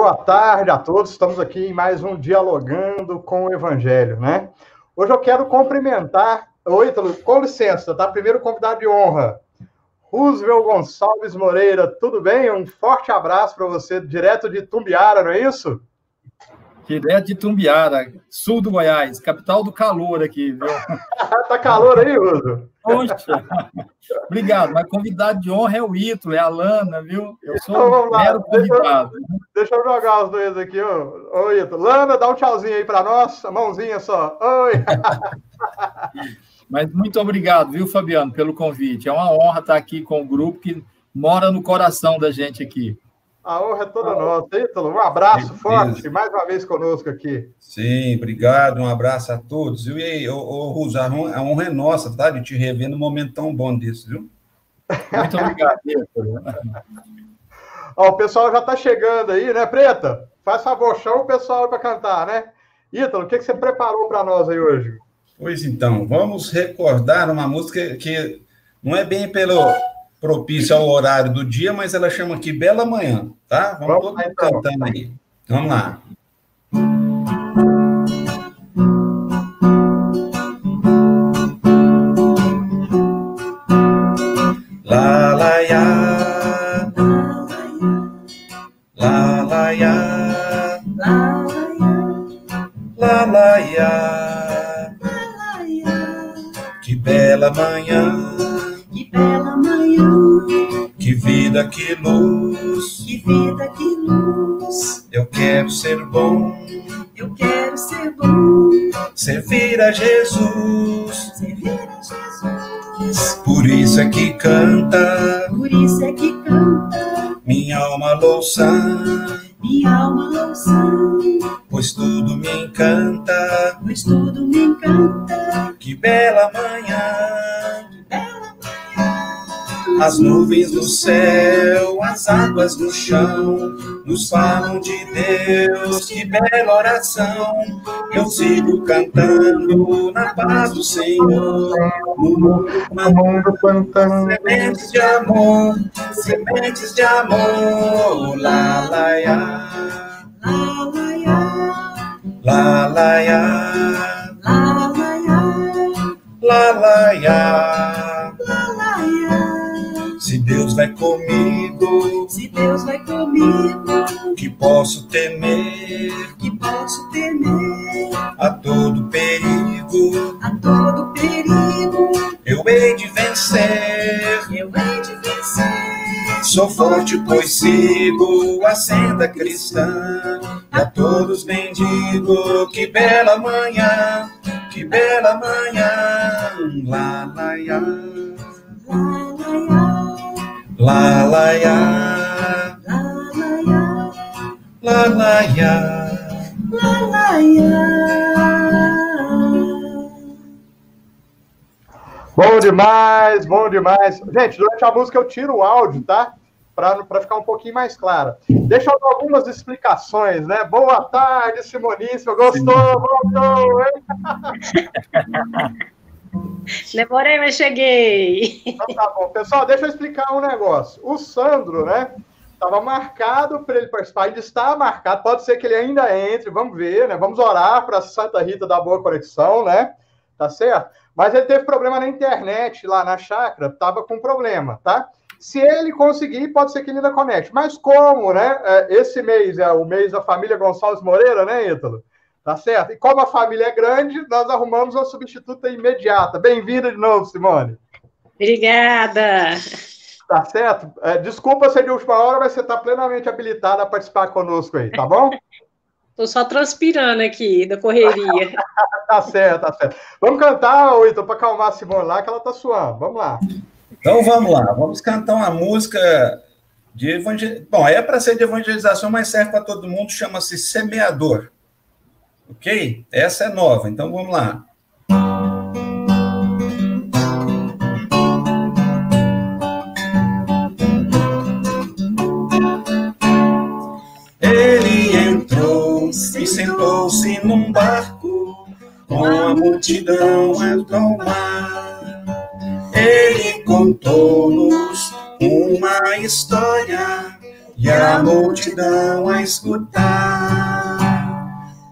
Boa tarde a todos. Estamos aqui em mais um Dialogando com o Evangelho, né? Hoje eu quero cumprimentar. Oi, Ítalo, com licença, tá? Primeiro convidado de honra, Roosevelt Gonçalves Moreira. Tudo bem? Um forte abraço para você, direto de Tumbiara, não é isso? Direto de Tumbiara, sul do Goiás, capital do calor aqui, viu? tá calor aí, Uso? Poxa, obrigado. Mas convidado de honra é o Ítalo, é a Lana, viu? Eu sou então, um mero convidado. Deixa, deixa, eu jogar os dois aqui, ô, ô Ítalo. Lana, dá um tchauzinho aí para nós, a mãozinha só. Oi! Mas muito obrigado, viu, Fabiano, pelo convite. É uma honra estar aqui com o grupo que mora no coração da gente aqui. A honra é toda nossa. Ítalo, um abraço forte, mais uma vez conosco aqui. Sim, obrigado, um abraço a todos. E aí, ô, ô Rusa, a honra é nossa, tá? De te rever num momento tão bom desse, viu? Muito obrigado, Ítalo. Ó, o pessoal já está chegando aí, né, Preta? Faz favor, chama o pessoal para cantar, né? Ítalo, o que, que você preparou para nós aí hoje? Pois então, vamos recordar uma música que não é bem pelo propício ao horário do dia, mas ela chama aqui Bela Manhã, tá? Vamos, Vamos lá, então. cantando aí. Vamos lá. La manhã a Jesus. Servir a Jesus. Por isso é que canta. Por isso é que canta. Minha alma louça. As nuvens do céu, as águas no chão, nos falam de Deus, que bela oração. Eu sigo cantando na paz do Senhor, no mundo plantando sementes de amor, sementes de amor, lá, lá, ya, lá, lá, ya, lá, lá, ya, lá, lá, ya, lá, lá, ya. Vai comigo, se Deus vai comigo, que posso temer, que posso temer a todo perigo, a todo perigo. Eu hei de vencer, eu hei de vencer. Sou forte, pois sigo a senda cristã. A todos bendigo, que bela manhã, que bela manhã. Lá, lá, lá. lá, lá, lá. La la ya. La la ya. La la ya. Bom demais, bom demais. Gente, durante a música eu tiro o áudio, tá? Para ficar um pouquinho mais claro. Deixa eu dar algumas explicações, né? Boa tarde, Simoníssimo. Gostou? Voltou, hein? Demorei, mas cheguei. Então, tá bom. Pessoal, deixa eu explicar um negócio. O Sandro, né? Estava marcado para ele participar, ainda está marcado, pode ser que ele ainda entre, vamos ver, né? Vamos orar para Santa Rita da boa conexão, né? Tá certo? Mas ele teve problema na internet lá na chácara, estava com problema, tá? Se ele conseguir, pode ser que ele ainda conecte. Mas como, né? É, esse mês é o mês da família Gonçalves Moreira, né, Ítalo? Tá certo? E como a família é grande, nós arrumamos uma substituta imediata. Bem-vinda de novo, Simone. Obrigada. Tá certo? É, desculpa ser de última hora, mas você está plenamente habilitada a participar conosco aí, tá bom? Estou só transpirando aqui da correria. tá certo, tá certo. Vamos cantar, Oito, para acalmar a Simone lá, que ela tá suando. Vamos lá. Então vamos lá, vamos cantar uma música de evangelização. Bom, é para ser de evangelização, mas serve para todo mundo, chama-se Semeador. Ok? Essa é nova, então vamos lá. Ele entrou e sentou-se num barco com a multidão a mar. Ele contou-nos uma história e a multidão a escutar.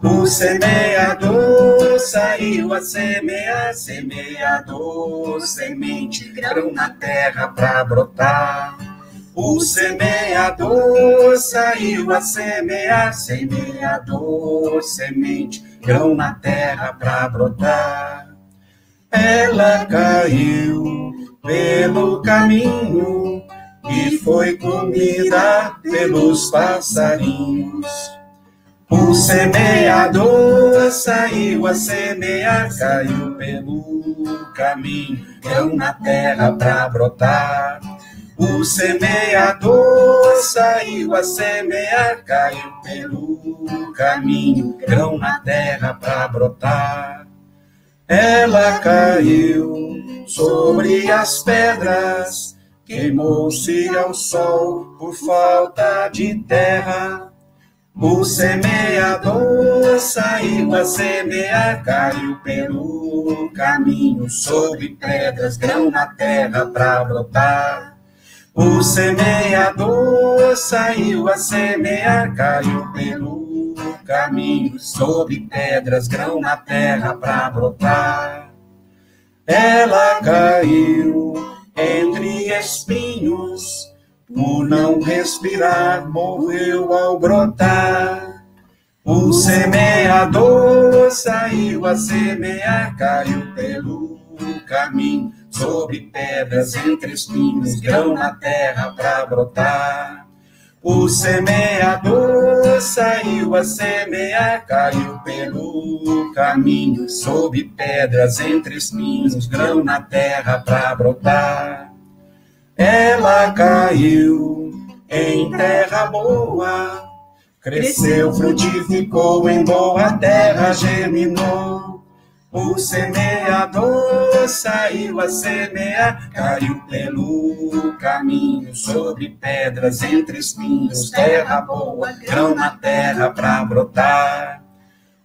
O semeador saiu a semear, semeador, semente, grão na terra para brotar. O semeador saiu a semear, semeador, semente, grão na terra para brotar. Ela caiu pelo caminho e foi comida pelos passarinhos. O semeador saiu a semear, caiu pelo caminho, grão na terra para brotar. O semeador saiu a semear, caiu pelo caminho, grão na terra para brotar. Ela caiu sobre as pedras, queimou-se ao sol por falta de terra. O semeador saiu a semear, caiu pelo caminho, sobre pedras, grão na terra para brotar. O semeador saiu a semear, caiu pelo caminho, sobre pedras, grão na terra para brotar. Ela caiu entre espinhos, por não respirar, morreu ao brotar. O semeador saiu a semear, caiu pelo caminho, sobre pedras, entre espinhos, grão na terra para brotar. O semeador saiu a semear, caiu pelo caminho, sob pedras, entre espinhos, grão na terra para brotar. Ela caiu em terra boa, cresceu, frutificou em boa terra, germinou. O semeador saiu a semear, caiu pelo caminho, sobre pedras, entre espinhos, terra boa, grão na terra para brotar.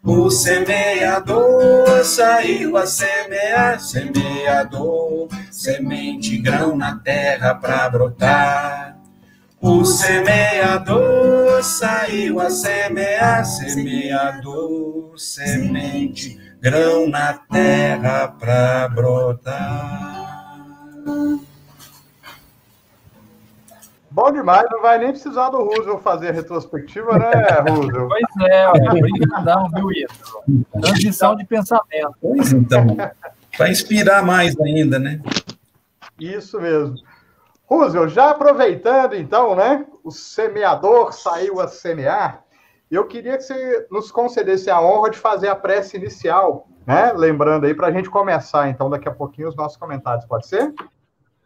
O semeador saiu a semear, semeador, semente, grão na terra para brotar. O semeador saiu a semear, semeador, semente, grão na terra para brotar. Bom demais, não vai nem precisar do Roosevelt fazer a retrospectiva, né, Roosevelt? Pois é, obrigadão, viu, Ito? Transição de pensamento. Pois então, para inspirar mais ainda, né? Isso mesmo. Roosevelt, já aproveitando então, né, o semeador saiu a semear, eu queria que você nos concedesse a honra de fazer a prece inicial, né, lembrando aí, para a gente começar, então, daqui a pouquinho os nossos comentários, pode ser?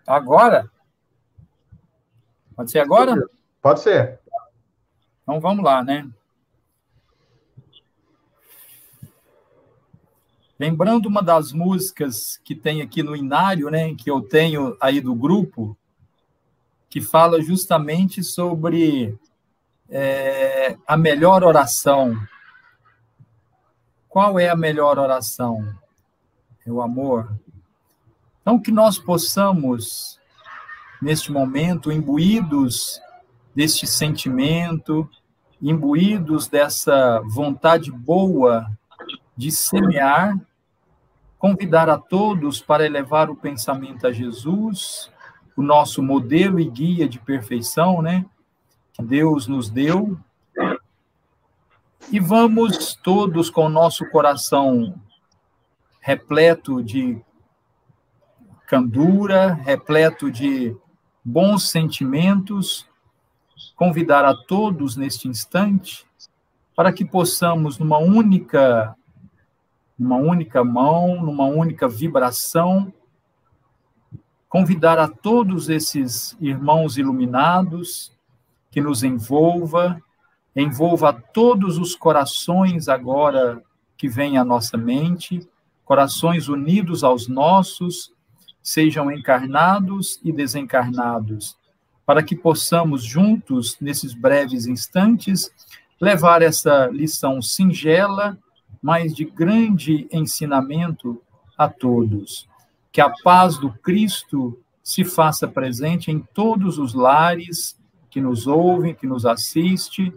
Agora? Pode ser agora? Pode ser. Então vamos lá, né? Lembrando uma das músicas que tem aqui no Inário, né, que eu tenho aí do grupo, que fala justamente sobre é, a melhor oração. Qual é a melhor oração? É o amor. Então, que nós possamos neste momento, imbuídos deste sentimento, imbuídos dessa vontade boa de semear, convidar a todos para elevar o pensamento a Jesus, o nosso modelo e guia de perfeição, né? Que Deus nos deu. E vamos todos com o nosso coração repleto de candura, repleto de bons sentimentos, convidar a todos neste instante para que possamos numa única numa única mão, numa única vibração, convidar a todos esses irmãos iluminados que nos envolva, envolva todos os corações agora que vêm à nossa mente, corações unidos aos nossos, sejam encarnados e desencarnados, para que possamos juntos, nesses breves instantes, levar essa lição singela, mas de grande ensinamento a todos. Que a paz do Cristo se faça presente em todos os lares, que nos ouve, que nos assiste,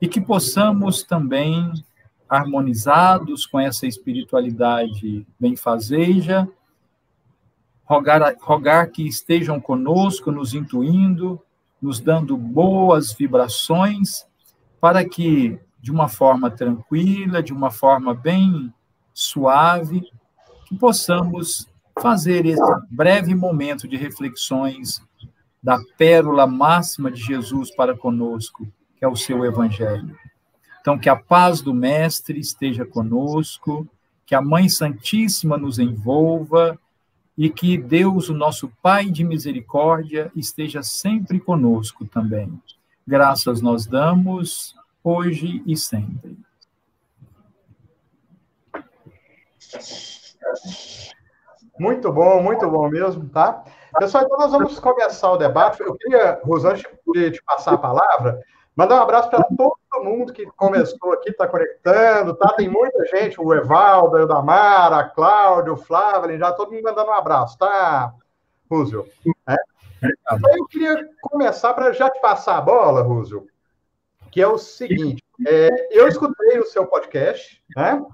e que possamos também, harmonizados com essa espiritualidade benfazeja, rogar, rogar que estejam conosco, nos intuindo, nos dando boas vibrações, para que, de uma forma tranquila, de uma forma bem suave, que possamos fazer esse breve momento de reflexões da pérola máxima de Jesus para conosco, que é o seu Evangelho. Então, que a paz do Mestre esteja conosco, que a Mãe Santíssima nos envolva e que Deus, o nosso Pai de misericórdia, esteja sempre conosco também. Graças nós damos hoje e sempre. Muito bom, muito bom mesmo, tá? Pessoal, então nós vamos começar o debate. Eu queria, Rosane, te passar a palavra, mandar um abraço para todo mundo que começou aqui, está conectando, tá? Tem muita gente, o Evaldo, o Damara, a Cláudio, o Flávio, já todo mundo mandando um abraço, tá, Rúzio? É? Então, eu queria começar para já te passar a bola, Rúzio, que é o seguinte: é, eu escutei o seu podcast, né?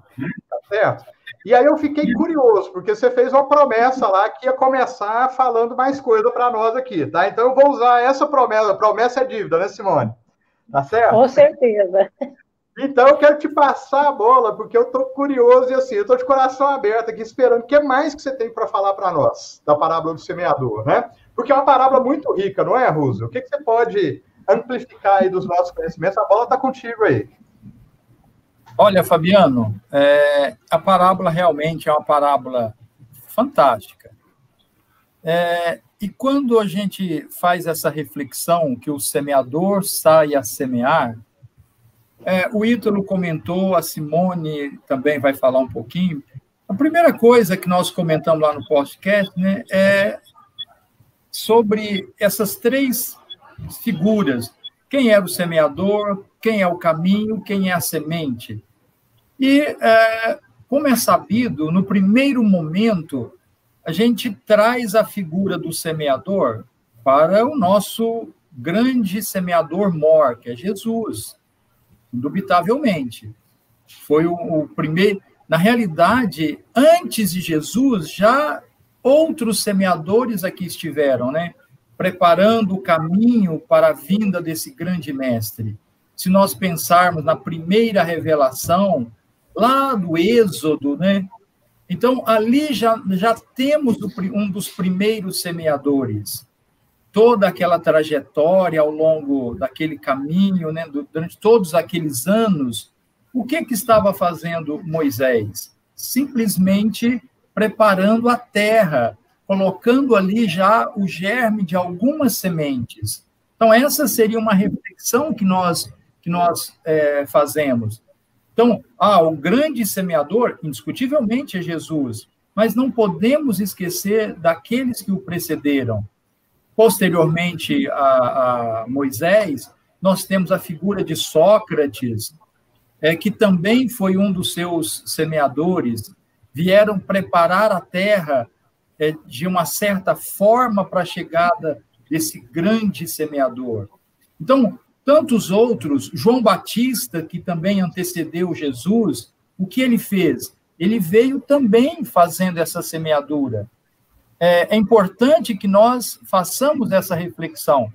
Tá certo? E aí eu fiquei curioso, porque você fez uma promessa lá que ia começar falando mais coisa para nós aqui, tá? Então eu vou usar essa promessa. Promessa é dívida, né, Simone? Tá certo? Com certeza. Então eu quero te passar a bola, porque eu tô curioso e assim, eu tô de coração aberto aqui, esperando o que mais que você tem para falar para nós da parábola do semeador, né? Porque é uma parábola muito rica, não é, Russo? O que, que você pode amplificar aí dos nossos conhecimentos? A bola está contigo aí. Olha, Fabiano, é, a parábola realmente é uma parábola fantástica. É, e quando a gente faz essa reflexão que o semeador sai a semear, é, o Ítalo comentou, a Simone também vai falar um pouquinho. A primeira coisa que nós comentamos lá no podcast né, é sobre essas três figuras: quem é o semeador, quem é o caminho, quem é a semente. E, é, como é sabido, no primeiro momento, a gente traz a figura do semeador para o nosso grande semeador mor, que é Jesus, indubitavelmente. Foi o, o primeiro. Na realidade, antes de Jesus, já outros semeadores aqui estiveram, né? Preparando o caminho para a vinda desse grande mestre. Se nós pensarmos na primeira revelação, lá do Êxodo, né? Então, ali já, já temos um dos primeiros semeadores. Toda aquela trajetória ao longo daquele caminho, né, durante todos aqueles anos, o que, que estava fazendo Moisés? Simplesmente preparando a terra, colocando ali já o germe de algumas sementes. Então, essa seria uma reflexão que nós, que nós é, fazemos. Então, ah, o grande semeador, indiscutivelmente, é Jesus, mas não podemos esquecer daqueles que o precederam. Posteriormente a, a Moisés, nós temos a figura de Sócrates, é, que também foi um dos seus semeadores, vieram preparar a terra é, de uma certa forma para a chegada desse grande semeador. Então, tantos outros, João Batista, que também antecedeu Jesus, o que ele fez? Ele veio também fazendo essa semeadura. É, é importante que nós façamos essa reflexão.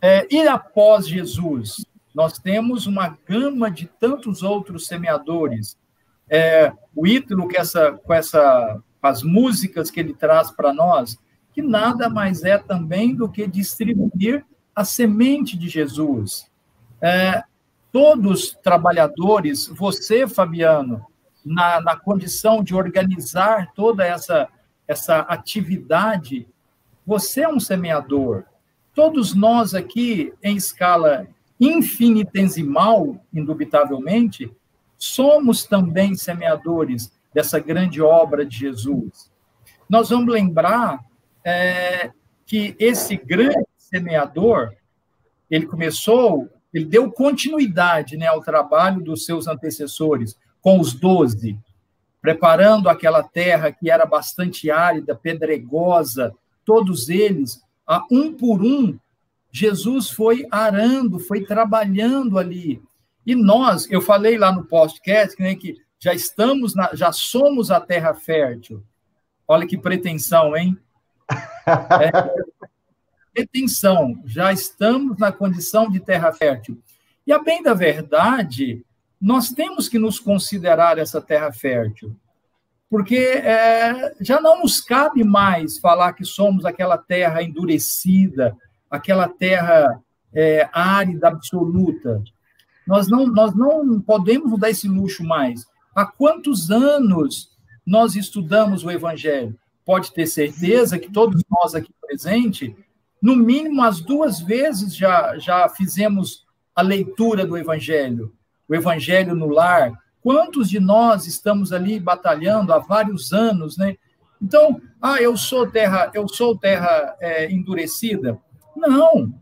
É, e após Jesus, nós temos uma gama de tantos outros semeadores. É, o Ítalo, com, essa, com essa, as músicas que ele traz para nós, que nada mais é também do que distribuir a semente de Jesus. É, todos trabalhadores, você, Fabiano, na, na condição de organizar toda essa, essa atividade, você é um semeador. Todos nós aqui, em escala infinitesimal, indubitavelmente, somos também semeadores dessa grande obra de Jesus. Nós vamos lembrar é, que esse grande semeador, ele começou, ele deu continuidade né, ao trabalho dos seus antecessores, com os doze, preparando aquela terra que era bastante árida, pedregosa, todos eles, a um por um, Jesus foi arando, foi trabalhando ali. E nós, eu falei lá no podcast né, que já estamos, na, já somos a terra fértil. Olha que pretensão, hein? É, pretensão, já estamos na condição de terra fértil. E a bem da verdade, nós temos que nos considerar essa terra fértil, porque é, já não nos cabe mais falar que somos aquela terra endurecida, aquela terra é, árida absoluta. Nós não, nós não podemos dar esse luxo mais. Há quantos anos nós estudamos o Evangelho? Pode ter certeza que todos nós aqui presentes, no mínimo as duas vezes já, já fizemos a leitura do Evangelho, o Evangelho no lar. Quantos de nós estamos ali batalhando há vários anos, né? Então, ah, eu sou terra, eu sou terra é, endurecida. Não,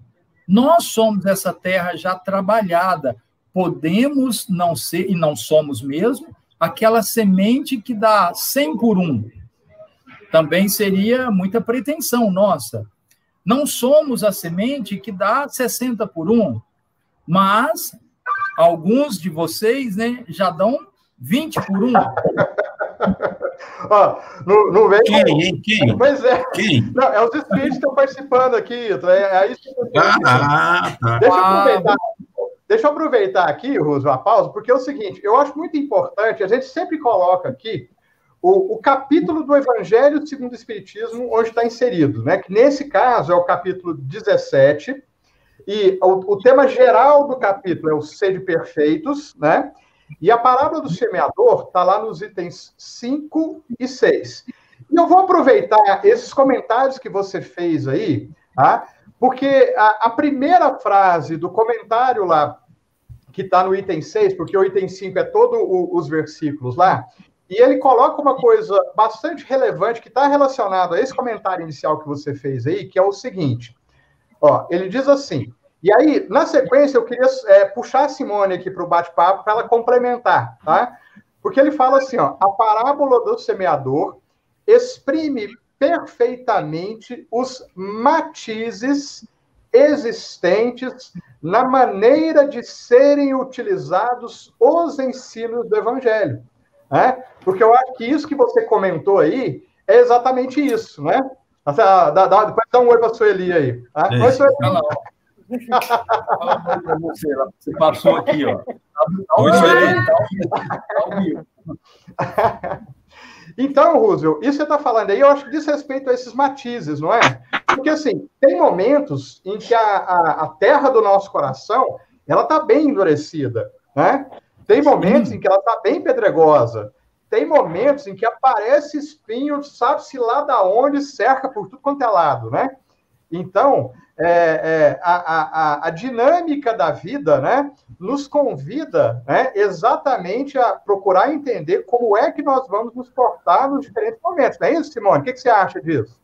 nós somos essa terra já trabalhada. Podemos não ser, e não somos mesmo, aquela semente que dá 100 por um. Também seria muita pretensão nossa. Não somos a semente que dá 60 por um, mas alguns de vocês né, já dão 20 por um. Ó, não, não vem. Quem, hein? Quem? Pois é. Quem? Não, é os espíritos que estão participando aqui. É, é isso que eu Ah, tá. Deixa eu aproveitar. Deixa eu aproveitar aqui, Roso, a pausa, porque é o seguinte, eu acho muito importante, a gente sempre coloca aqui o, o capítulo do Evangelho segundo o Espiritismo onde está inserido, né? Que nesse caso é o capítulo 17, e o, o tema geral do capítulo é o sede perfeitos, né? E a parábola do semeador está lá nos itens 5 e 6. E eu vou aproveitar esses comentários que você fez aí, tá? porque a, a primeira frase do comentário lá, que está no item 6, porque o item 5 é todos os versículos lá, e ele coloca uma coisa bastante relevante que está relacionado a esse comentário inicial que você fez aí, que é o seguinte: ó, ele diz assim. E aí, na sequência, eu queria é, puxar a Simone aqui para o bate-papo para ela complementar, tá? Porque ele fala assim: ó, a parábola do semeador exprime perfeitamente os matizes existentes na maneira de serem utilizados os ensinos do Evangelho. Né? Porque eu acho que isso que você comentou aí é exatamente isso, né? Dá, dá, depois dá um oi para a Sueli aí. Tá? É. Oi, Sueli. você, você passou aqui, ó. Oi, Sueli. Então, Roosevelt, isso que você está falando aí, eu acho que diz respeito a esses matizes, não é? Porque, assim, tem momentos em que a, a, a terra do nosso coração, ela está bem endurecida, né? Tem momentos Sim. em que ela está bem pedregosa. Tem momentos em que aparece espinho, sabe-se lá da onde, cerca por tudo quanto é lado, né? Então, é, é, a, a, a, dinâmica da vida né, nos convida né, exatamente a procurar entender como é que nós vamos nos portar nos diferentes momentos. Não é isso, Simone? O que, que você acha disso?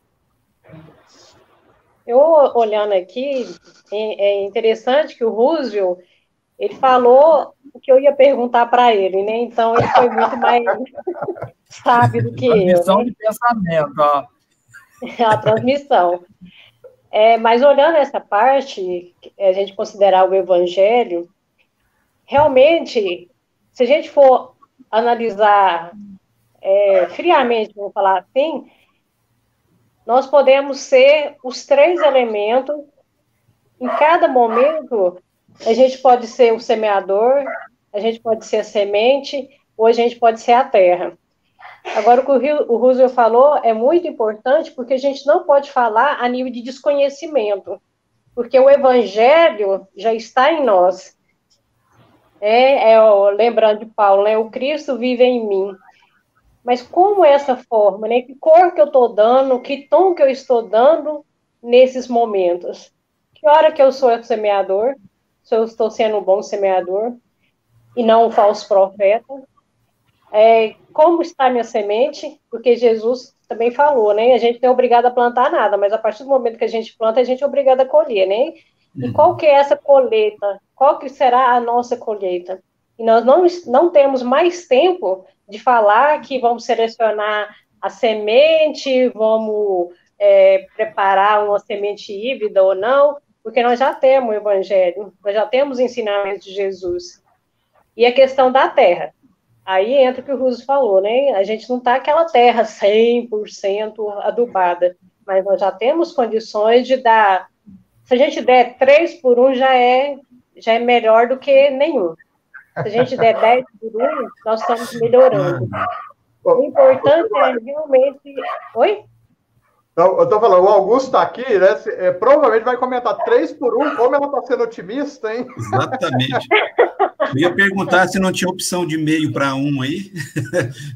Eu, olhando aqui, é, é interessante que o Roosevelt, ele falou o que eu ia perguntar para ele, né? Então, ele foi muito mais sábio do que eu. Transmissão né? de pensamento, ó. A transmissão. É, mas olhando essa parte, a gente considerar o evangelho, realmente, se a gente for analisar é, friamente, vou falar assim, nós podemos ser os três elementos. Em cada momento, a gente pode ser o semeador, a gente pode ser a semente, ou a gente pode ser a terra. Agora, o que o Roosevelt falou é muito importante, porque a gente não pode falar a nível de desconhecimento, porque o evangelho já está em nós. É, é lembrando de Paulo, né, o Cristo vive em mim. Mas como é essa forma, né? Que cor que eu estou dando, que tom que eu estou dando nesses momentos? Que hora que eu sou semeador? Se eu estou sendo um bom semeador e não um falso profeta? é, como está a minha semente, porque Jesus também falou, né? A gente não é obrigado a plantar nada, mas a partir do momento que a gente planta, a gente é obrigado a colher, né? E uhum. qual que é essa colheita? Qual que será a nossa colheita? E nós não, não temos mais tempo de falar que vamos selecionar a semente, vamos é, preparar uma semente híbrida ou não, porque nós já temos o Evangelho, nós já temos o ensinamento de Jesus. E a questão da terra. Aí entra o que o Russo falou, né? A gente não está aquela terra 100% adubada, mas nós já temos condições de dar. Se a gente der 3 por 1, já é, já é melhor do que nenhum. Se a gente der 10 por 1, nós estamos melhorando. O importante é realmente. Oi? Então, eu estou falando, o Augusto está aqui, né? É, provavelmente vai comentar 3 por 1, como ela está sendo otimista, hein? Exatamente. Eu ia perguntar se não tinha opção de meio para um aí.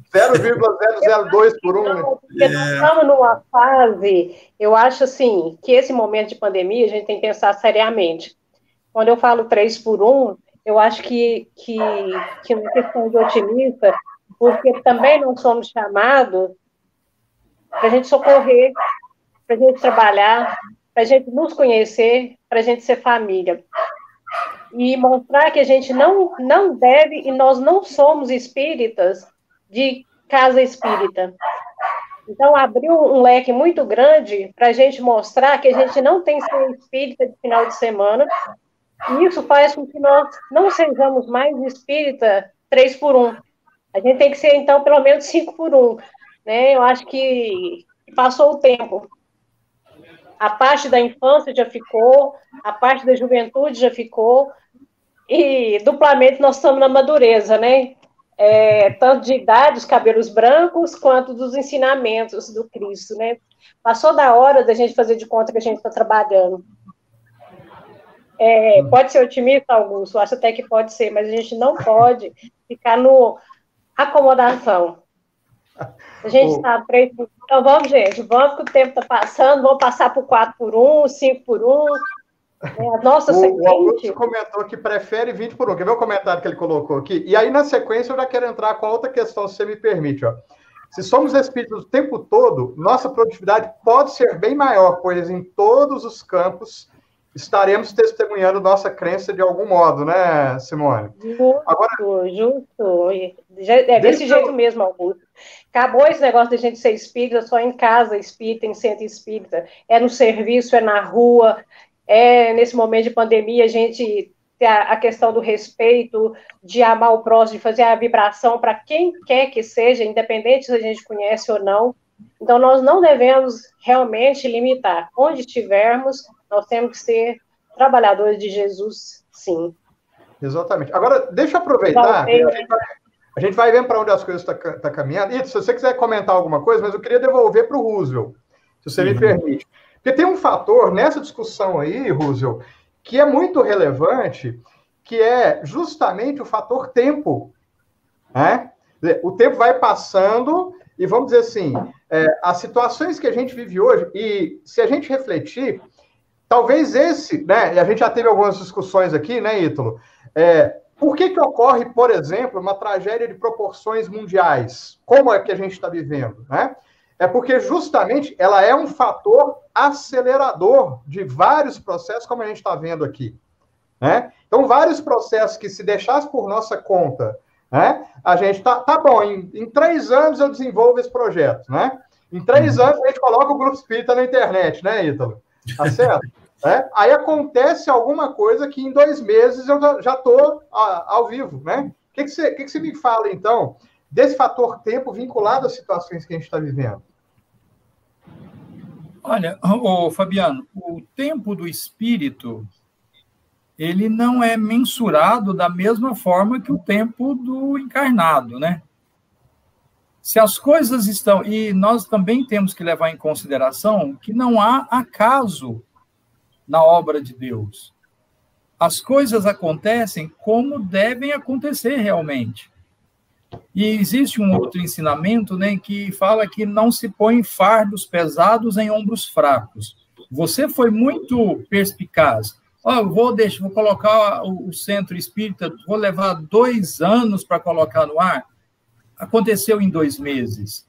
0,002 por 1. Não, porque é. nós estamos numa fase, eu acho assim, que esse momento de pandemia a gente tem que pensar seriamente. Quando eu falo 3 por 1, eu acho que, que, que uma questão de otimista, porque também não somos chamados para a gente socorrer, para a gente trabalhar, para a gente nos conhecer, para a gente ser família. E mostrar que a gente não, não deve e nós não somos espíritas de casa espírita. Então, abriu um leque muito grande para a gente mostrar que a gente não tem ser espírita de final de semana. E isso faz com que nós não sejamos mais espírita três por um. A gente tem que ser, então, pelo menos cinco por um né? Eu acho que passou o tempo. A parte da infância já ficou, a parte da juventude já ficou, e duplamente nós estamos na madureza, né? É, tanto de idade, os cabelos brancos, quanto dos ensinamentos do Cristo, né? Passou da hora da gente fazer de conta que a gente está trabalhando. É, pode ser otimista, Augusto, acho até que pode ser, mas a gente não pode ficar no acomodação. A gente está o... três por Então vamos, gente, vamos que o tempo está passando, vamos passar por 4 por 1, 5 por 1. É, a nossa o, sequência... o Augusto comentou que prefere 20 por 1. Quer ver o comentário que ele colocou aqui? E aí, na sequência, eu já quero entrar com outra questão, se você me permite. Ó. Se somos espíritos o tempo todo, nossa produtividade pode ser bem maior, pois em todos os campos estaremos testemunhando nossa crença de algum modo, né, Simone? Justo, Agora, justo. É desse jeito eu... mesmo, Augusto. Acabou esse negócio de a gente ser espírita só em casa espírita, em centro espírita. É no serviço, é na rua, é nesse momento de pandemia a gente ter a, questão do respeito, de amar o próximo, de fazer a vibração para quem quer que seja, independente se a gente conhece ou não. Então, nós não devemos realmente limitar. Onde estivermos, nós temos que ser trabalhadores de Jesus, sim. Exatamente. Agora, deixa eu aproveitar. Então, a gente vai vendo para onde as coisas estão tá, tá caminhando. E se você quiser comentar alguma coisa, mas eu queria devolver para o Roosevelt, se você uhum. me permite. Porque tem um fator nessa discussão aí, Roosevelt, que é muito relevante, que é justamente o fator tempo. Né? O tempo vai passando e vamos dizer assim, é, as situações que a gente vive hoje, e se a gente refletir, Talvez esse, né? E a gente já teve algumas discussões aqui, né, Ítalo? É, por que, que ocorre, por exemplo, uma tragédia de proporções mundiais? Como é que a gente está vivendo, né? É porque justamente ela é um fator acelerador de vários processos, como a gente está vendo aqui. Né? Então, vários processos que se deixasse por nossa conta, né? A gente tá, tá bom, em, em três anos eu desenvolvo esse projeto, né? Em três uhum. anos a gente coloca o Grupo Espírita na internet, né, Ítalo? Tá certo? É? Aí acontece alguma coisa que em dois meses eu já estou ao vivo, né? O que, que, você, que, que você me fala, então, desse fator tempo vinculado às situações que a gente está vivendo? Olha, ô, Fabiano, o tempo do espírito ele não é mensurado da mesma forma que o tempo do encarnado, né? Se as coisas estão. E nós também temos que levar em consideração que não há acaso na obra de Deus. As coisas acontecem como devem acontecer realmente. E existe um outro ensinamento né, que fala que não se põe fardos pesados em ombros fracos. Você foi muito perspicaz. Oh, vou deixar, vou colocar o centro espírita, vou levar dois anos para colocar no ar. Aconteceu em dois meses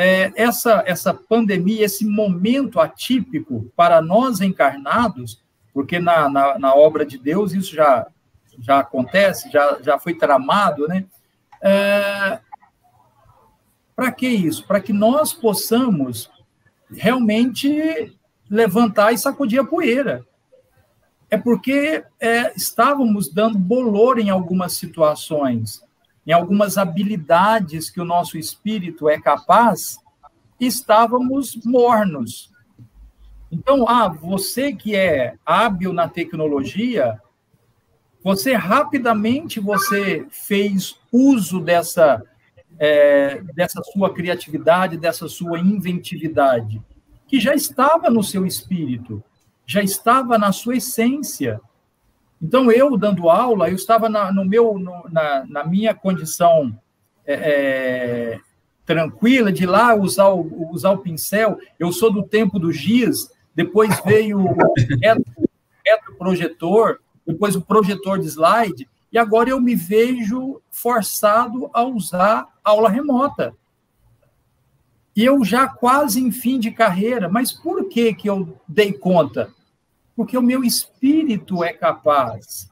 é, essa, essa pandemia, esse momento atípico para nós encarnados, porque na, na, na, obra de Deus isso já, já acontece, já, já foi tramado, né? É, para que isso? Para que nós possamos realmente levantar e sacudir a poeira. é porque é, estávamos dando bolor em algumas situações, em algumas habilidades que o nosso espírito é capaz, estávamos mornos. Então, ah, você que é hábil na tecnologia, você rapidamente você fez uso dessa é, dessa sua criatividade, dessa sua inventividade, que já estava no seu espírito, já estava na sua essência. Então, eu dando aula, eu estava na, no meu, no, na, na, minha condição é, é, tranquila de lá usar o, usar o pincel. Eu sou do tempo do giz, depois veio o retroprojetor, depois o projetor de slide, e agora eu me vejo forçado a usar aula remota. E eu já quase em fim de carreira, mas por que que eu dei conta? Porque o meu espírito é capaz.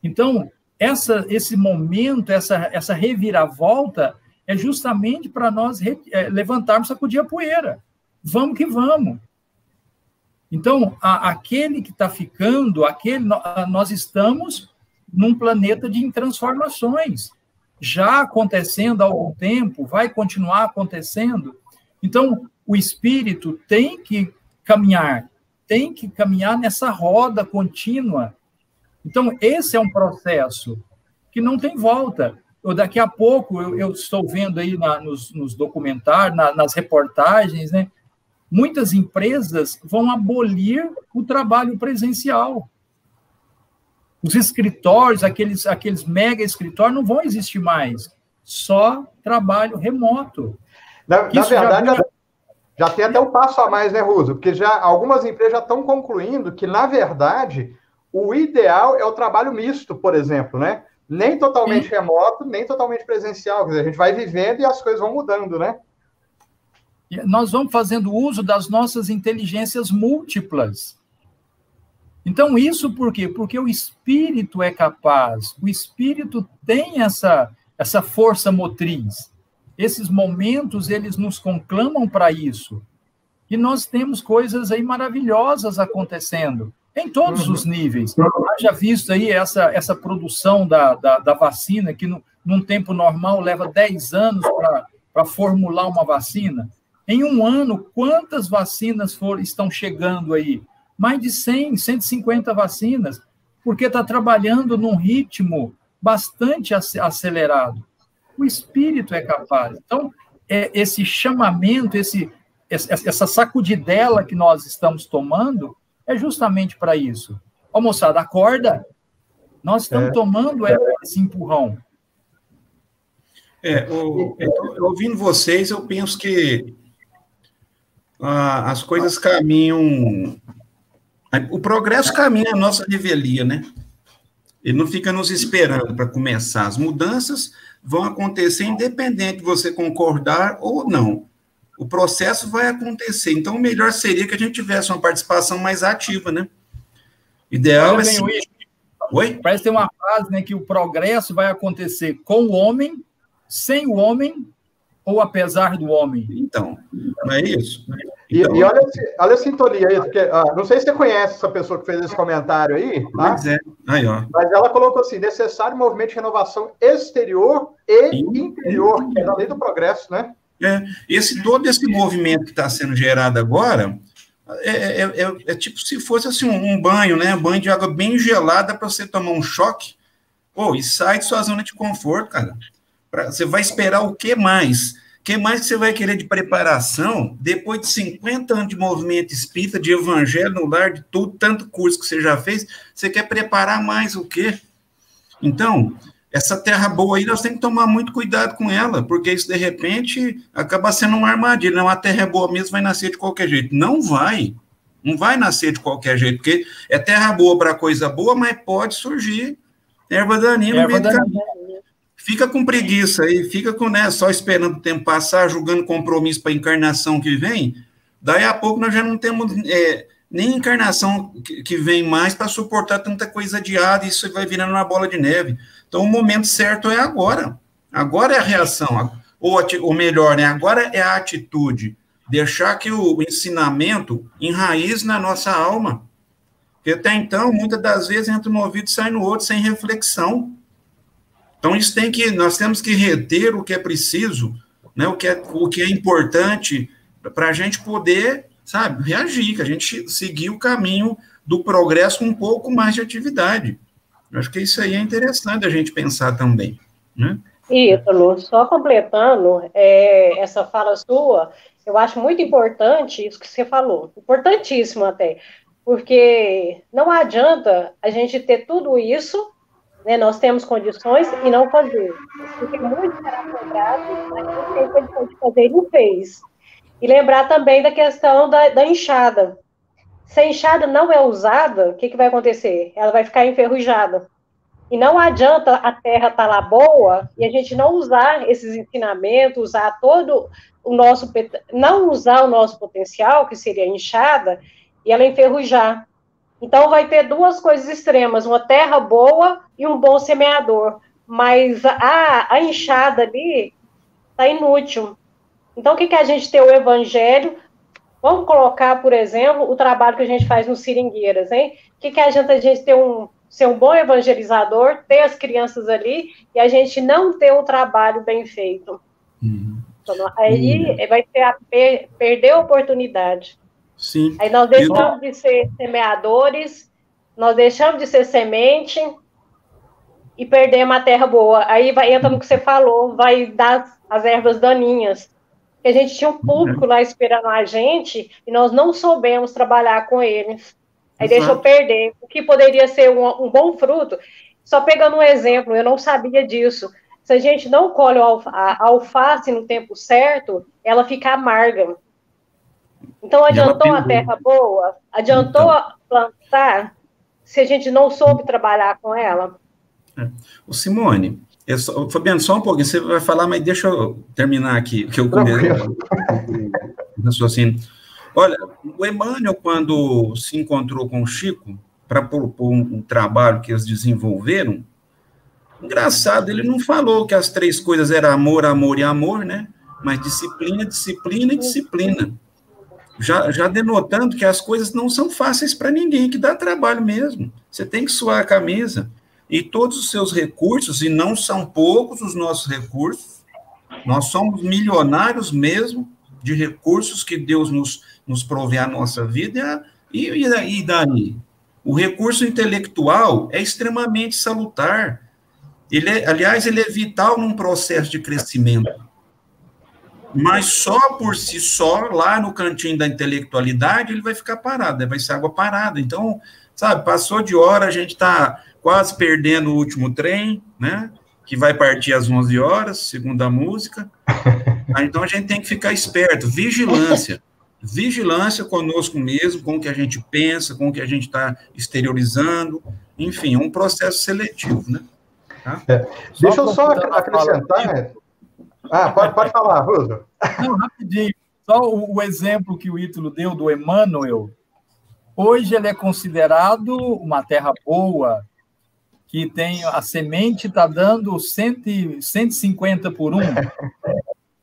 Então, essa, esse momento, essa, essa reviravolta, é justamente para nós re, é, levantarmos, sacudir a poeira. Vamos que vamos. Então, a, aquele que está ficando, aquele, nós estamos num planeta de transformações, já acontecendo há algum tempo, vai continuar acontecendo. Então, o espírito tem que caminhar, tem que caminhar nessa roda contínua. Então, esse é um processo que não tem volta. Eu, daqui a pouco, eu, eu estou vendo aí na, nos, nos, documentários, na, nas reportagens, né? Muitas empresas vão abolir o trabalho presencial. Os escritórios, aqueles, aqueles mega escritórios, não vão existir mais. Só trabalho remoto. Na, na verdade, já... tem até um passo a mais, né, Ruso? Porque já algumas empresas já estão concluindo que, na verdade, o ideal é o trabalho misto, por exemplo, né? Nem totalmente Sim. remoto, nem totalmente presencial. Quer dizer, a gente vai vivendo e as coisas vão mudando, né? Nós vamos fazendo uso das nossas inteligências múltiplas. Então, isso por quê? Porque o espírito é capaz, o espírito tem essa, essa força motriz. Esses momentos, eles nos conclamam para isso. E nós temos coisas aí maravilhosas acontecendo, em todos os níveis. Já visto aí essa, essa produção da, da, da vacina, que no, num tempo normal leva 10 anos para formular uma vacina. Em um ano, quantas vacinas for, estão chegando aí? mais de 100, 150 vacinas, porque está trabalhando num ritmo bastante acelerado. O espírito é capaz. Então, é, esse chamamento, esse, essa sacudidela que nós estamos tomando, é justamente para isso. Ó, moçada, acorda. Nós estamos é. tomando esse empurrão. É, o, ouvindo vocês, eu penso que ah, as coisas caminham o progresso caminha a nossa revelia, né? Ele não fica nos esperando para começar. As mudanças vão acontecer independente de você concordar ou não. O processo vai acontecer. Então, o melhor seria que a gente tivesse uma participação mais ativa, né? Ideal Olha, é. Oi? Parece ter uma frase, né, que o progresso vai acontecer com o homem, sem o homem ou apesar do homem. Então, não é isso? E, então, e olha, olha a sintonia aí, porque, ah, não sei se você conhece essa pessoa que fez esse comentário aí, tá? Pois é. Aí, ó. Mas ela colocou assim: necessário movimento de renovação exterior e interior, que é da lei do progresso, né? É, esse, todo esse movimento que está sendo gerado agora é, é, é, é, tipo se fosse assim, um, um, banho, né? Um banho de água bem gelada para você tomar um choque. Pô, e sai de sua zona de conforto, cara. Pra, você vai esperar o que mais? Que mais que você vai querer de preparação depois de 50 anos de movimento espírita, de evangelho no lar, de tudo, tanto curso que você já fez, você quer preparar mais o quê? Então, essa terra boa aí, nós temos que tomar muito cuidado com ela, porque isso, de repente, acaba sendo uma armadilha. Não, a terra é boa mesmo, vai nascer de qualquer jeito. Não vai. Não vai nascer de qualquer jeito, porque é terra boa para coisa boa, mas pode surgir erva daninha no meio daninha fica com preguiça aí, fica com né, só esperando o tempo passar, julgando compromisso para a encarnação que vem, daí a pouco nós já não temos é, nem encarnação que, que vem mais para suportar tanta coisa adiada, e isso vai virando uma bola de neve. Então, o momento certo é agora. Agora é a reação, ou, ou melhor, né, agora é a atitude. Deixar que o ensinamento enraize na nossa alma. Porque até então, muitas das vezes, entra no ouvido e sai no outro sem reflexão. Então, isso tem que, nós temos que reter o que é preciso, né, o, que é, o que é importante para a gente poder, sabe, reagir, que a gente seguir o caminho do progresso com um pouco mais de atividade. Eu acho que isso aí é interessante a gente pensar também, né? Ítalo, só completando é, essa fala sua, eu acho muito importante isso que você falou, importantíssimo até, porque não adianta a gente ter tudo isso, né, nós temos condições e não fazer, porque muito será cobrado, mas quem tem condições de fazer e não fez. E lembrar também da questão da, da enxada. Se a enxada não é usada, o que, que vai acontecer? Ela vai ficar enferrujada. E não adianta a terra estar tá lá boa e a gente não usar esses ensinamentos, usar todo o nosso, não usar o nosso potencial, que seria inchada, e ela enferrujar. Então vai ter duas coisas extremas, uma terra boa e um bom semeador. Mas a, a enxada ali está inútil. Então o que, que a gente tem o evangelho? Vamos colocar, por exemplo, o trabalho que a gente faz nos seringueiras, hein? O que, que adianta a gente ter um ser um bom evangelizador, ter as crianças ali e a gente não ter o trabalho bem feito. Uhum. Então, aí uhum. vai ter a per perder a oportunidade. Sim. Aí nós deixamos de ser semeadores, nós deixamos de ser semente e perdemos a terra boa. Aí vai, entra no que você falou, vai dar as ervas daninhas. A gente tinha um público lá esperando a gente e nós não soubemos trabalhar com eles. Aí Exato. deixa eu perder. O que poderia ser um, um, bom fruto. Só pegando um exemplo, eu não sabia disso. Se a gente não colhe a alface no tempo certo, ela fica amarga. Então, adiantou a terra boa? Adiantou então. plantar? Se a gente não soube trabalhar com ela? É. O Simone, só, Fabiano, só um pouquinho, você vai falar, mas deixa eu terminar aqui, que eu comecei. Raciocínio. Olha, o Emmanuel, quando se encontrou com o Chico para propor um, um trabalho que eles desenvolveram, engraçado, ele não falou que as três coisas eram amor, amor e amor, né? Mas disciplina, disciplina e disciplina. Já, já denotando que as coisas não são fáceis para ninguém, que dá trabalho mesmo. Você tem que suar a camisa. E todos os seus recursos, e não são poucos os nossos recursos, nós somos milionários mesmo de recursos que Deus nos nos prover a nossa vida, e, e, daí? O recurso intelectual é extremamente salutar. Ele é, aliás, ele é vital num processo de crescimento. Mas só por si só, lá no cantinho da intelectualidade, ele vai ficar parado, né? vai ser água parada. Então, sabe, passou de hora, a gente está quase perdendo o último trem, né? Que vai partir às 11 horas, segundo a música. Então a gente tem que ficar esperto, vigilância vigilância conosco mesmo, com o que a gente pensa, com o que a gente está exteriorizando, enfim, é um processo seletivo, né? Tá? É. Deixa eu só acrescentar. Ah, pode, pode falar, Rosa. Não, rapidinho. Só o, o, exemplo que o Ítalo deu do Emmanuel. Hoje ele é considerado uma terra boa, que tem a semente está dando 100, 150 por um.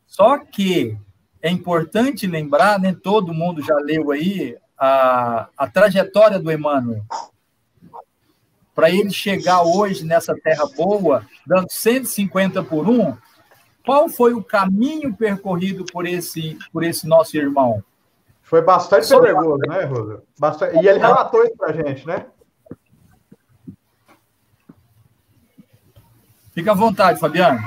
Só que é importante lembrar, né, todo mundo já leu aí, a, a trajetória do Emmanuel. Para ele chegar hoje nessa terra boa, dando 150 por um, qual foi o caminho percorrido por esse, por esse nosso irmão? Foi bastante pedregoso, né, Rosa? Bastante... E ele relatou isso para a gente, né? Fica à vontade, Fabiano.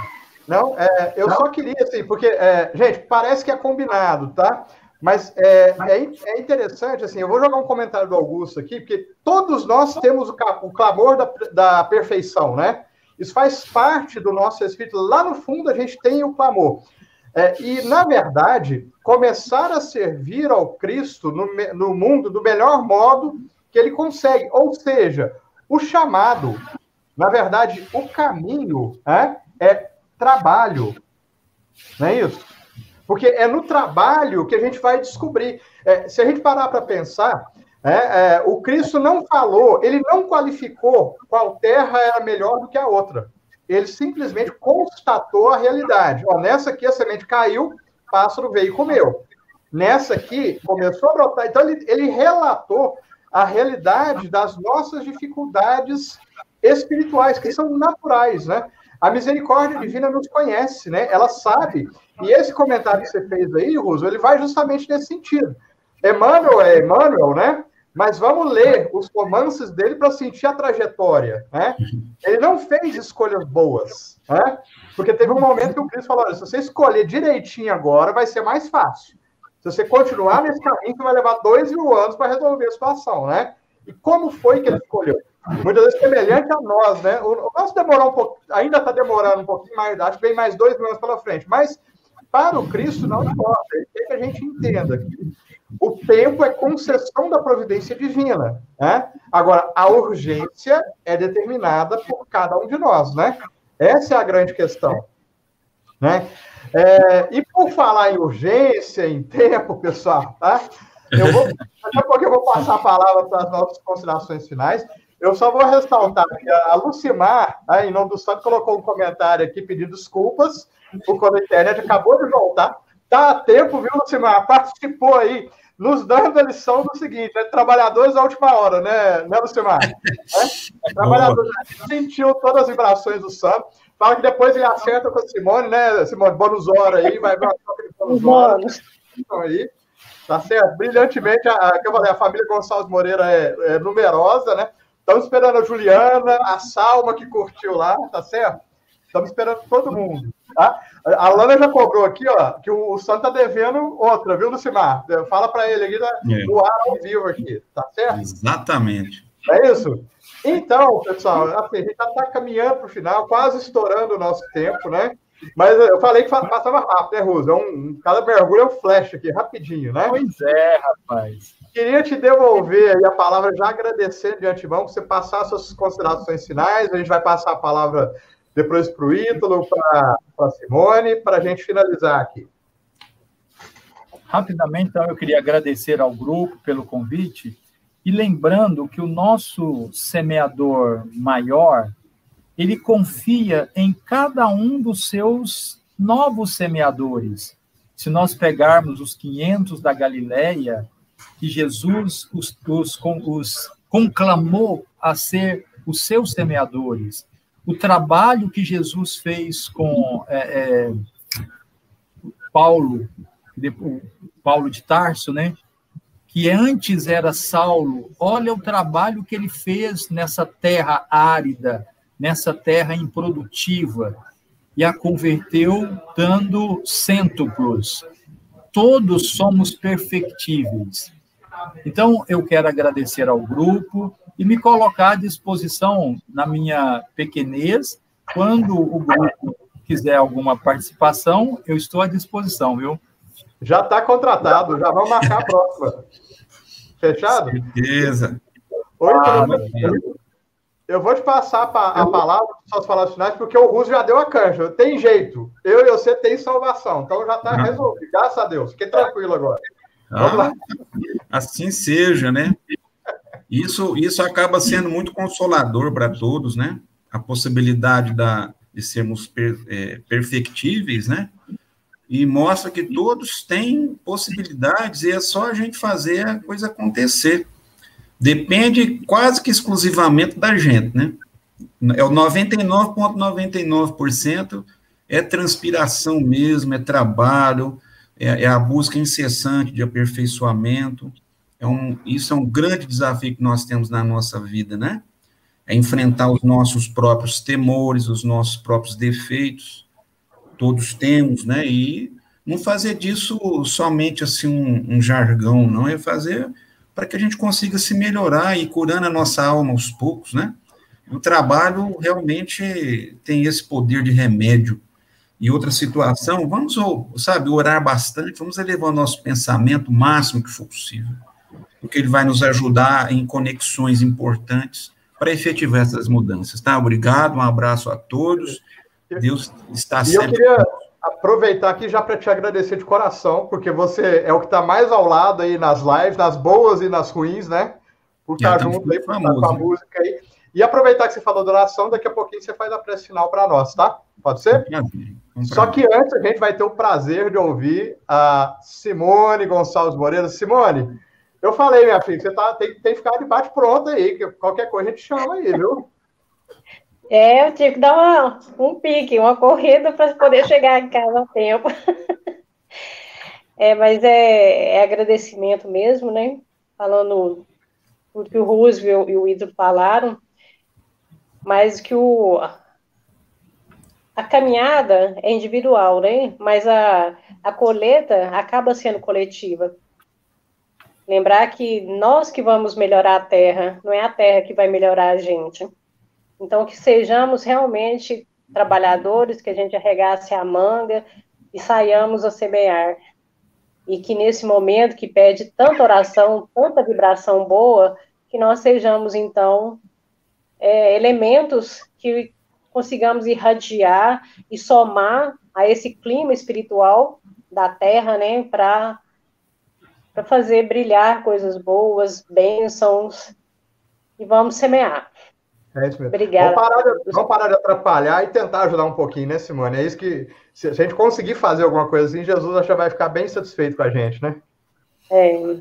Não, é, eu Não. só queria, assim, porque, é, gente, parece que é combinado, tá? Mas é, é, é, interessante, assim, eu vou jogar um comentário do Augusto aqui, porque todos nós temos o, o clamor da, da perfeição, né? Isso faz parte do nosso espírito. Lá no fundo, a gente tem o clamor. É, e, na verdade, começar a servir ao Cristo no, no mundo do melhor modo que ele consegue. Ou seja, o chamado, na verdade, o caminho é, é trabalho. Não é isso? Porque é no trabalho que a gente vai descobrir. É, se a gente parar para pensar, é, é, o Cristo não falou, ele não qualificou qual terra era melhor do que a outra. Ele simplesmente constatou a realidade. Ó, nessa aqui a semente caiu, pássaro veio e comeu. Nessa aqui começou a brotar. Então ele, ele relatou a realidade das nossas dificuldades espirituais, que são naturais, né? A misericórdia divina nos conhece, né? Ela sabe. E esse comentário que você fez aí, Russo, ele vai justamente nesse sentido. Emmanuel é Emmanuel, né? Mas vamos ler os romances dele para sentir a trajetória, né? Ele não fez escolhas boas, né? Porque teve um momento que o Cristo falou: se você escolher direitinho agora, vai ser mais fácil. Se você continuar nesse caminho, você vai levar dois mil anos para resolver a situação, né? E como foi que ele escolheu? Muitas vezes semelhante a nós, né? O nosso demorou um pouco, ainda está demorando um pouquinho mais, acho que vem mais dois mil anos pela frente, mas para o Cristo não importa, ele quer que a gente entenda que o tempo é concessão da providência divina, né? Agora, a urgência é determinada por cada um de nós, né? Essa é a grande questão, né? É, e por falar em urgência, em tempo, pessoal, tá? Eu vou, daqui a pouco eu vou passar a palavra para as nossas considerações finais. Eu só vou ressaltar que a Lucimar, né, em nome do Santo, colocou um comentário aqui pedindo desculpas, a internet acabou de voltar. Tá a tempo, viu, Lucimar? Participou aí, nos dando a lição do seguinte: né? trabalhadores à última hora, né, né Lucimar? É? Trabalhadores, sentiu todas as vibrações do santo. Fala que depois ele acerta com a Simone, né, Simone? Bônus hora aí, vai ver uma troca de bônus hora. Então, aí. Tá certo? Brilhantemente, a, a, eu falei, a família Gonçalves Moreira é, é numerosa, né? Estamos esperando a Juliana, a Salma que curtiu lá, tá certo? Estamos esperando todo mundo. Tá? A Lana já cobrou aqui, ó, que o, o Santo tá devendo outra, viu, Lucimar? Fala para ele aqui é. no ar ao vivo aqui, tá certo? Exatamente. É isso? Então, pessoal, assim, a gente já está caminhando para o final, quase estourando o nosso tempo, né? Mas eu falei que passava rápido, né, Ruso? É um, cada mergulho é um flash aqui, rapidinho, né? Pois é, rapaz. Queria te devolver aí a palavra, já agradecendo de antemão, que você passar suas considerações finais. A gente vai passar a palavra depois para o Ítalo, para a Simone, para a gente finalizar aqui. Rapidamente, então, eu queria agradecer ao grupo pelo convite e lembrando que o nosso semeador maior, ele confia em cada um dos seus novos semeadores. Se nós pegarmos os 500 da Galileia, que Jesus os, os, os conclamou a ser os seus semeadores. O trabalho que Jesus fez com é, é, Paulo, Paulo de Tarso, né? que antes era Saulo, olha o trabalho que ele fez nessa terra árida, nessa terra improdutiva, e a converteu dando cêntuplos. Todos somos perfectíveis. Então, eu quero agradecer ao grupo e me colocar à disposição na minha pequenez. Quando o grupo quiser alguma participação, eu estou à disposição, viu? Já está contratado, já vamos marcar a próxima. Fechado? Certeza. Oi, ah, eu vou te passar a palavra para as palavras finais, porque o Russo já deu a canja. Tem jeito. Eu e você tem salvação. Então já está resolvido. Graças a Deus. Fique tranquilo agora. Ah, assim seja, né? Isso, isso acaba sendo muito consolador para todos, né? A possibilidade da, de sermos per, é, perfectíveis, né? E mostra que todos têm possibilidades e é só a gente fazer a coisa acontecer. Depende quase que exclusivamente da gente, né? É o 99,99% ,99 é transpiração mesmo, é trabalho, é, é, a busca incessante de aperfeiçoamento. É um, isso é um grande desafio que nós temos na nossa vida, né? É enfrentar os nossos próprios temores, os nossos próprios defeitos. Todos temos, né? E não fazer disso somente assim um, um jargão, não é fazer para que a gente consiga se melhorar e curando a nossa alma aos poucos, né? O trabalho realmente tem esse poder de remédio. E outra situação, vamos, sabe, orar bastante, vamos elevar o nosso pensamento o máximo que for possível, porque ele vai nos ajudar em conexões importantes para efetivar essas mudanças, tá? Obrigado, um abraço a todos. Deus está sempre. E eu queria aproveitar aqui já para te agradecer de coração, porque você é o que está mais ao lado aí nas lives, nas boas e nas ruins, né? Por estar junto aí, por estar com a música aí. E aproveitar que você falou da oração, daqui a pouquinho você faz a prece final para nós, tá? Pode ser? Só que antes a gente vai ter o prazer de ouvir a Simone Gonçalves Moreira. Simone, Eu falei, minha filha, você tá, tem, tem que ficar de bate pronto aí, que qualquer coisa a gente chama aí, viu? É, eu tive que dar uma, um pique, uma corrida para poder chegar em casa a tempo. É, mas é, é agradecimento mesmo, né? Falando tudo que o Roosevelt e o Hidro falaram, mas que o, a caminhada é individual, né? Mas a, a coleta acaba sendo coletiva. Lembrar que nós que vamos melhorar a terra, não é a terra que vai melhorar a gente. Então, que sejamos realmente trabalhadores, que a gente arregasse a manga e saiamos a semear. E que nesse momento que pede tanta oração, tanta vibração boa, que nós sejamos, então, é, elementos que consigamos irradiar e somar a esse clima espiritual da Terra, né, para fazer brilhar coisas boas, bênçãos, e vamos semear. É isso mesmo. Obrigada. Vamos parar, de, vamos parar de atrapalhar e tentar ajudar um pouquinho, né, Simone? É isso que, se a gente conseguir fazer alguma coisa assim, Jesus já vai ficar bem satisfeito com a gente, né? É.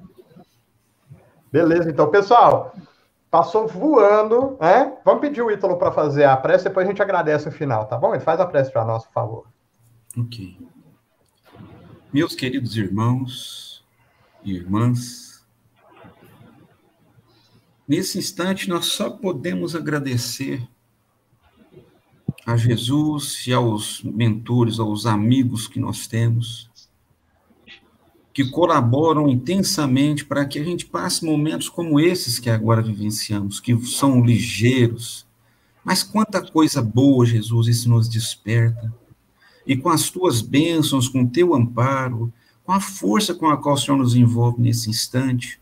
Beleza, então, pessoal, passou voando, né? Vamos pedir o Ítalo para fazer a prece, depois a gente agradece no final, tá bom? Ele faz a prece para nós, por favor. Ok. Meus queridos irmãos e irmãs, Nesse instante, nós só podemos agradecer a Jesus e aos mentores, aos amigos que nós temos, que colaboram intensamente para que a gente passe momentos como esses que agora vivenciamos, que são ligeiros. Mas quanta coisa boa, Jesus, isso nos desperta. E com as tuas bênçãos, com o teu amparo, com a força com a qual o Senhor nos envolve nesse instante,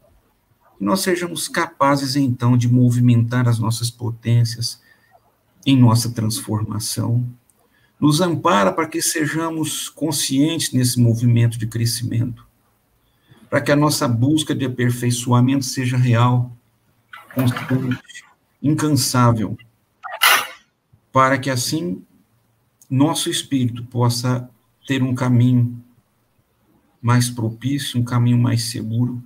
que nós sejamos capazes, então, de movimentar as nossas potências em nossa transformação. Nos ampara para que sejamos conscientes nesse movimento de crescimento, para que a nossa busca de aperfeiçoamento seja real, constante, incansável, para que assim nosso espírito possa ter um caminho mais propício, um caminho mais seguro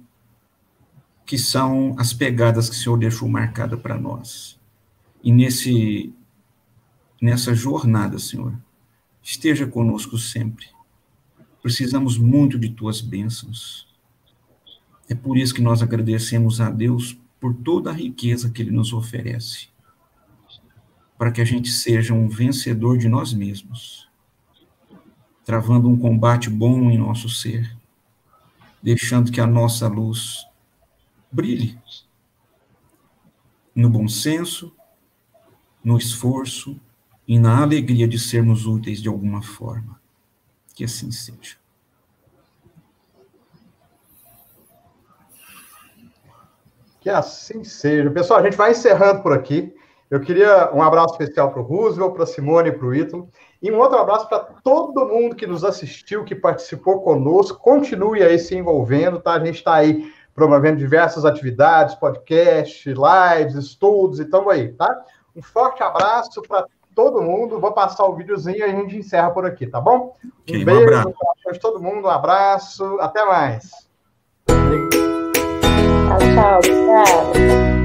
que são as pegadas que o Senhor deixou marcada para nós. E nesse nessa jornada, Senhor, esteja conosco sempre. Precisamos muito de tuas bênçãos. É por isso que nós agradecemos a Deus por toda a riqueza que ele nos oferece. Para que a gente seja um vencedor de nós mesmos, travando um combate bom em nosso ser, deixando que a nossa luz brilhe no bom senso, no esforço e na alegria de sermos úteis de alguma forma. Que assim seja. Que assim seja. Pessoal, a gente vai encerrando por aqui. Eu queria um abraço especial para o Roosevelt, para a Simone e para o Ítalo. E um outro abraço para todo mundo que nos assistiu, que participou conosco. Continue aí se envolvendo, tá? A gente está aí promovendo diversas atividades, podcast, lives, estudos, e estamos aí, tá? Um forte abraço para todo mundo. Vou passar o videozinho e a gente encerra por aqui, tá bom? Um beijo para todo mundo, um abraço, até mais. Tchau. Obrigada.